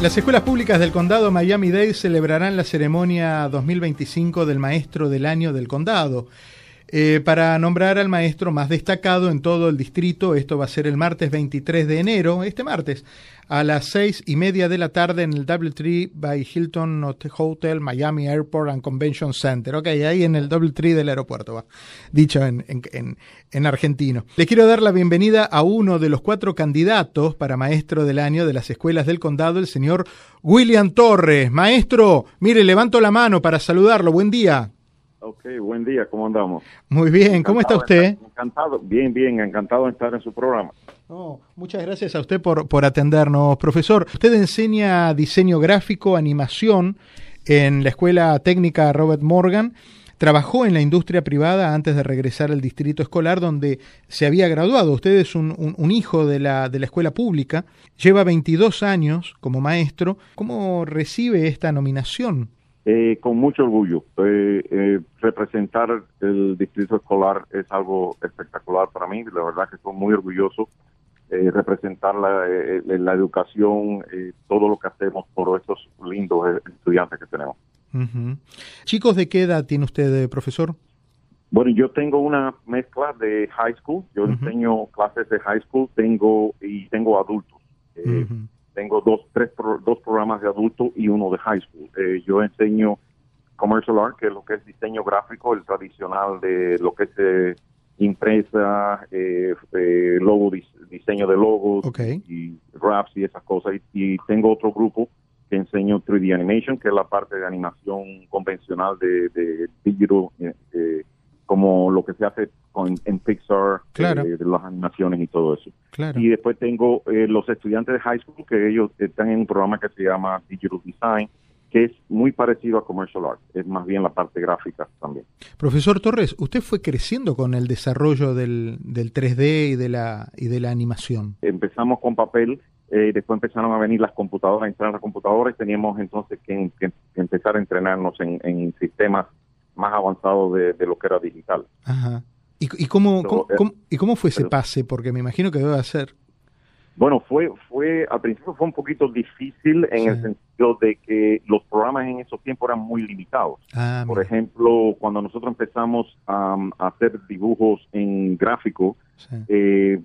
Las escuelas públicas del condado Miami-Dade celebrarán la ceremonia 2025 del maestro del año del condado. Eh, para nombrar al maestro más destacado en todo el distrito, esto va a ser el martes 23 de enero, este martes, a las seis y media de la tarde en el Doubletree by Hilton Hotel Miami Airport and Convention Center. Ok, ahí en el Doubletree del aeropuerto, va, dicho en, en, en, argentino. Les quiero dar la bienvenida a uno de los cuatro candidatos para maestro del año de las escuelas del condado, el señor William Torres. Maestro, mire, levanto la mano para saludarlo. Buen día. Ok, buen día, ¿cómo andamos? Muy bien, ¿cómo está usted? Encantado, bien, bien, encantado de estar en su programa. muchas gracias a usted por, por atendernos, profesor. Usted enseña diseño gráfico, animación en la Escuela Técnica Robert Morgan. Trabajó en la industria privada antes de regresar al distrito escolar donde se había graduado. Usted es un, un, hijo de la, de la escuela pública, lleva 22 años como maestro. ¿Cómo recibe esta nominación? Eh, con mucho orgullo. Eh, eh, representar el distrito escolar es algo espectacular para mí. La verdad que estoy muy orgulloso. representar la, la educación, todo lo que hacemos por estos lindos estudiantes que tenemos. Chicos, ¿de qué edad tiene usted, profesor? Bueno, yo tengo una mezcla de high school. Yo enseño clases de high school, tengo y tengo adultos tengo dos, tres dos programas de adulto y uno de high school. Eh, yo enseño commercial art, que es lo que es diseño gráfico, el tradicional de lo que es eh, impresa, eh, eh logo, diseño de logos y raps y esas cosas. Y, tengo otro grupo que enseño 3D animation, que es la parte de animación convencional de, de digital, como lo que se hace en Pixar, eh, de las animaciones y todo eso. Y después tengo eh, los estudiantes de high school que ellos están en un programa que se llama Digital Design, que es muy parecido a Commercial Art, es más bien la parte gráfica también. Profesor Torres, usted fue creciendo con el desarrollo del, del 3D y de la y de la animación. Empezamos con papel, eh, después empezaron a venir las computadoras, a entrar las computadoras y teníamos entonces que, empezar a entrenarnos en, en sistemas más avanzados de, de, lo que era digital. Ajá. ¿Y, cómo, eh, ¿Y cómo fue ese pase? Porque me imagino que debe ser. Bueno, fue, fue, al principio fue un poquito difícil en el sentido de que los programas en esos tiempos eran muy limitados. Ah, Por ejemplo, cuando nosotros empezamos a, hacer dibujos en gráfico, eh,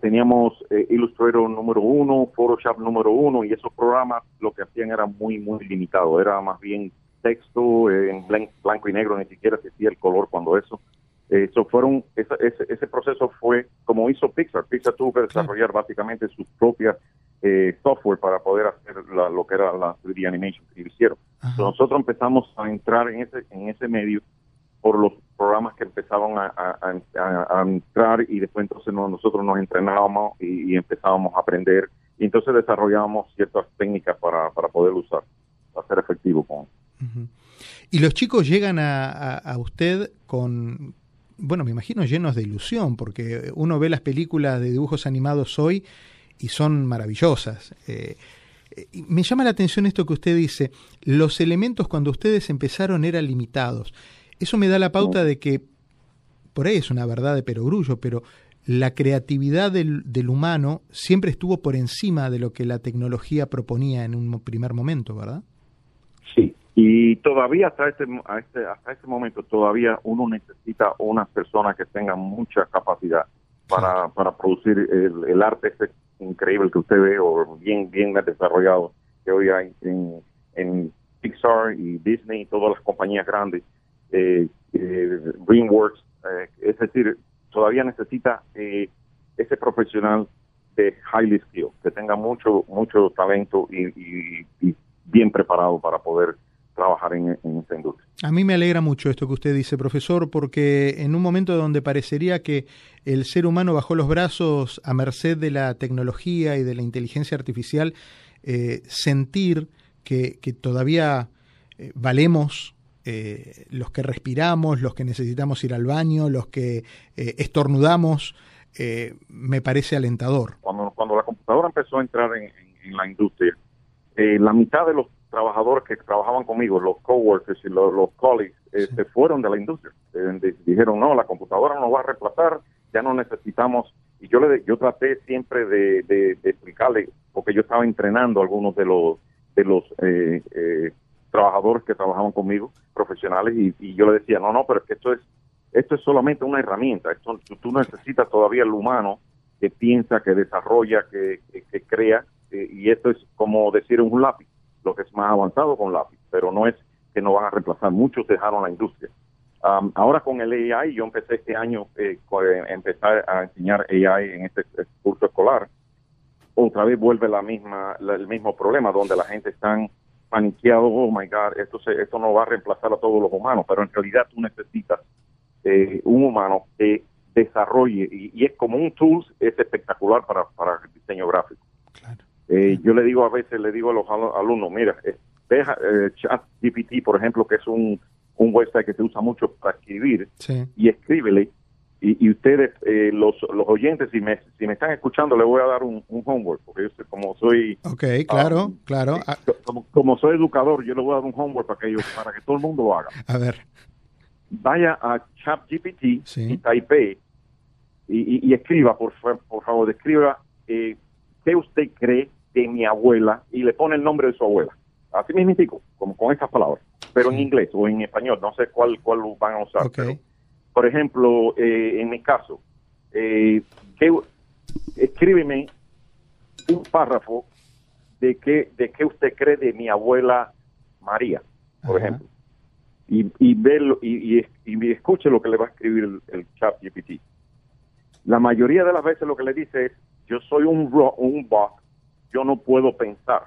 teníamos eh, Illustrator número uno, Photoshop número uno, y esos programas lo que hacían era muy, muy limitado. Era más bien texto en blanco y negro, ni siquiera existía el color cuando eso. Eso fueron, ese, ese, proceso fue como hizo Pixar. Pixar tuvo que desarrollar básicamente su propia eh, software para poder hacer lo que era la 3D animation que hicieron. nosotros empezamos a entrar en ese, en ese medio por los programas que empezaban a, entrar y después entonces nosotros nos entrenábamos y, empezábamos a aprender y entonces desarrollábamos ciertas técnicas para, para poder usar, para ser efectivo con Y los chicos llegan a, a, usted con, bueno, me imagino llenos de ilusión, porque uno ve las películas de dibujos animados hoy y son maravillosas. Eh, me llama la atención esto que usted dice, los elementos cuando ustedes empezaron eran limitados. Eso me da la pauta de que, por ahí es una verdad de perogrullo, pero la creatividad del, del, humano siempre estuvo por encima de lo que la tecnología proponía en un primer momento, ¿verdad? Sí, y todavía hasta este, este, hasta este momento, todavía uno necesita unas personas que tengan mucha capacidad para, para producir el, arte ese increíble que usted ve o bien, bien desarrollado que hoy hay en, en Pixar y Disney y todas las compañías grandes, eh, eh DreamWorks, eh, es decir, todavía necesita eh, ese profesional de highly skilled, que tenga mucho, mucho talento y bien preparado para poder trabajar en, esta industria. A mí me alegra mucho esto que usted dice, profesor, porque en un momento donde parecería que el ser humano bajó los brazos a merced de la tecnología y de la inteligencia artificial, eh, sentir que, todavía eh, valemos eh, los que respiramos, los que necesitamos ir al baño, los que estornudamos, me parece alentador. Cuando, cuando la computadora empezó a entrar en, la industria, la mitad de los trabajadores que trabajaban conmigo, los coworkers y los, colleagues, eh, se fueron de la industria. Eh, dijeron, no, la computadora nos va a reemplazar, ya no necesitamos. Y yo le yo traté siempre de, de, explicarle, porque yo estaba entrenando a algunos de los de los eh, eh, trabajadores que trabajaban conmigo, profesionales, y, yo le decía, no, no, pero es que esto es, esto es solamente una herramienta, esto, tú necesitas todavía el humano que piensa, que desarrolla, que, crea, eh, y esto es como decir un lápiz, lo que es más avanzado con lápiz, pero no es que no van a reemplazar, muchos dejaron la industria. ahora con el AI, yo empecé este año, eh, empezar a enseñar AI en este, este curso escolar, otra vez vuelve la misma, el mismo problema, donde la gente está paniqueado, oh my God, esto, se, esto no va a reemplazar a todos los humanos, pero en realidad tú necesitas eh, un humano que desarrolle, y, es como un tool, es espectacular para, para el diseño gráfico. Eh, yo le digo a veces, le digo a los alumnos, mira, eh, deja eh, ChatGPT, por ejemplo, que es un, un website que se usa mucho para escribir, y escríbele y, ustedes, eh, los, los oyentes, si me, si me están escuchando, les voy a dar un, homework, porque yo como soy... Ok, claro, um, claro. Ah. Como, soy educador, yo les voy a dar un homework para que, para que todo el mundo lo haga. A ver. Vaya a ChatGPT y type y, y, escriba, por, por favor, escriba eh, qué usted cree de mi abuela y le pone el nombre de su abuela. Así mismo, como con estas palabras, pero en inglés o en español, no sé cuál, cuál van a usar. Okay por ejemplo, eh, en mi caso, eh, escríbeme un párrafo de qué de qué usted cree de mi abuela María, por ejemplo, y, y verlo y, y, escuche lo que le va a escribir el, chat GPT. La mayoría de las veces lo que le dice es, yo soy un, un bot, yo no puedo pensar.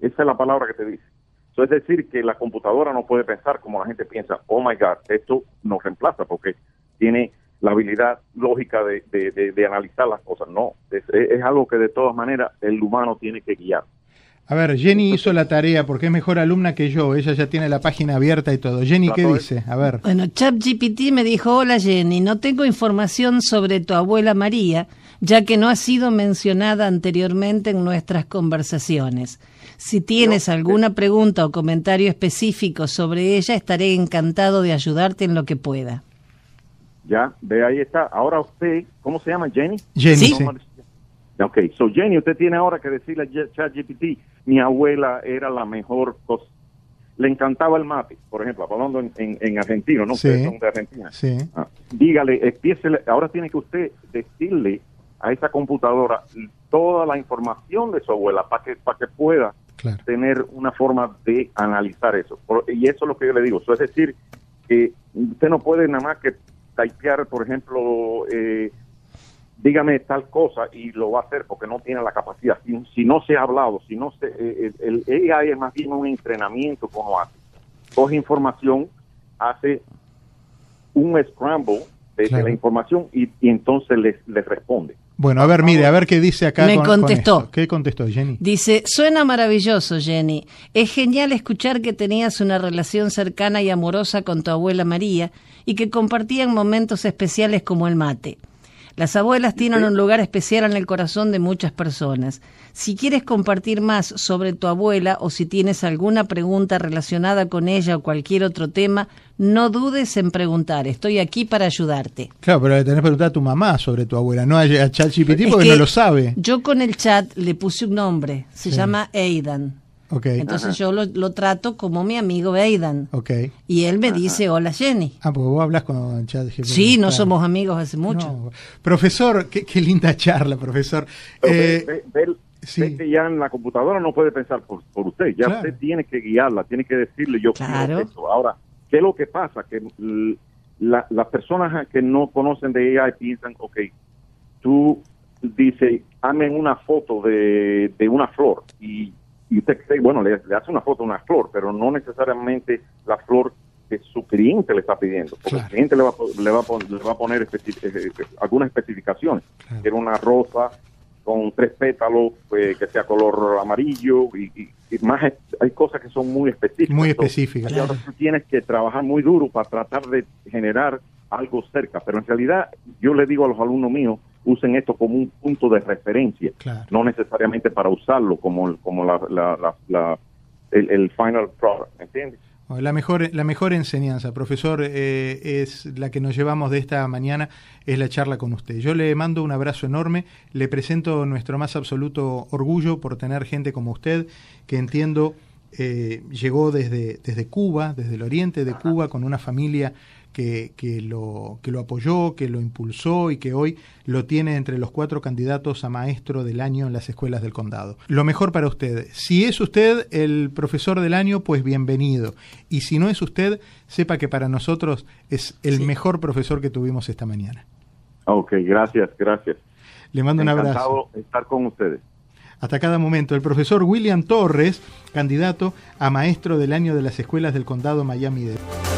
Esa es la palabra que te dice es decir, que la computadora no puede pensar como la gente piensa, oh my God, esto nos reemplaza porque tiene la habilidad lógica de, analizar las cosas. No, es, algo que de todas maneras el humano tiene que guiar. A ver, Jenny hizo la tarea porque es mejor alumna que yo. Ella ya tiene la página abierta y todo. Jenny, ¿qué dice? A ver. Bueno, ChatGPT me dijo, hola Jenny, no tengo información sobre tu abuela María, ya que no ha sido mencionada anteriormente en nuestras conversaciones. Si tienes alguna pregunta o comentario específico sobre ella, estaré encantado de ayudarte en lo que pueda. Ya, ve ahí está. Ahora usted, ¿cómo se llama? Jenny. Jenny. ¿Sí? Ok, so Jenny, usted tiene ahora que decirle a ChatGPT, mi abuela era la mejor cosa. Le encantaba el mate, por ejemplo, hablando en, en, argentino, ¿no? Sí. son de Argentina. Sí. Ah, dígale, empiece, ahora tiene que usted decirle a esa computadora toda la información de su abuela para que, para que pueda tener una forma de analizar eso. y eso es lo que yo le digo. es decir, que usted no puede nada más que typear, por ejemplo, eh, dígame tal cosa y lo va a hacer porque no tiene la capacidad. Si, no se ha hablado, si no se, eh, el, AI es más bien un entrenamiento como hace. Coge información, hace un scramble de, la información y, entonces les, les responde. Bueno, a ver, mire, a ver qué dice acá. Me contestó. ¿Qué contestó Jenny? Dice, suena maravilloso, Jenny. Es genial escuchar que tenías una relación cercana y amorosa con tu abuela María y que compartían momentos especiales como el mate. Las abuelas tienen un lugar especial en el corazón de muchas personas. Si quieres compartir más sobre tu abuela o si tienes alguna pregunta relacionada con ella o cualquier otro tema, no dudes en preguntar. Estoy aquí para ayudarte. Claro, pero le tenés que preguntar a tu mamá sobre tu abuela, no a ChatGPT porque no lo sabe. Yo con el chat le puse un nombre, se llama Aidan. Entonces yo lo, trato como mi amigo Aidan. Okay. Y él me dice, hola Jenny. Ah, porque vos hablas con chat Sí, no somos amigos hace mucho. Profesor, qué, linda charla, profesor. Eh, ya en la computadora no puede pensar por, usted, ya usted tiene que guiarla, tiene que decirle yo quiero eso. Ahora, ¿qué es lo que pasa? Que las personas que no conocen de AI piensan, ok, tú dice, hazme una foto de, de una flor y y usted bueno, le, hace una foto a una flor, pero no necesariamente la flor que su cliente le está pidiendo, porque el cliente le va, le va, le va a poner eh, eh, algunas especificaciones. Quiero una rosa con tres pétalos, pues, que sea color amarillo y, más hay cosas que son muy específicas. Muy específicas. Y ahora tú tienes que trabajar muy duro para tratar de generar algo cerca, pero en realidad yo le digo a los alumnos míos, usen esto como un punto de referencia, no necesariamente para usarlo como, como la, la, el, final product, ¿entiendes? La mejor, la mejor enseñanza, profesor, eh, es la que nos llevamos de esta mañana, es la charla con usted. Yo le mando un abrazo enorme, le presento nuestro más absoluto orgullo por tener gente como usted, que entiendo eh, llegó desde, desde Cuba, desde el oriente de Cuba, con una familia que, que, lo, que lo apoyó, que lo impulsó y que hoy lo tiene entre los cuatro candidatos a maestro del año en las escuelas del condado. Lo mejor para usted. Si es usted el profesor del año, pues bienvenido. Y si no es usted, sepa que para nosotros es el mejor profesor que tuvimos esta mañana. Ok, gracias, gracias. Le mando un abrazo. Estar con ustedes hasta cada momento. El profesor William Torres, candidato a maestro del año de las escuelas del condado Miami-Dade.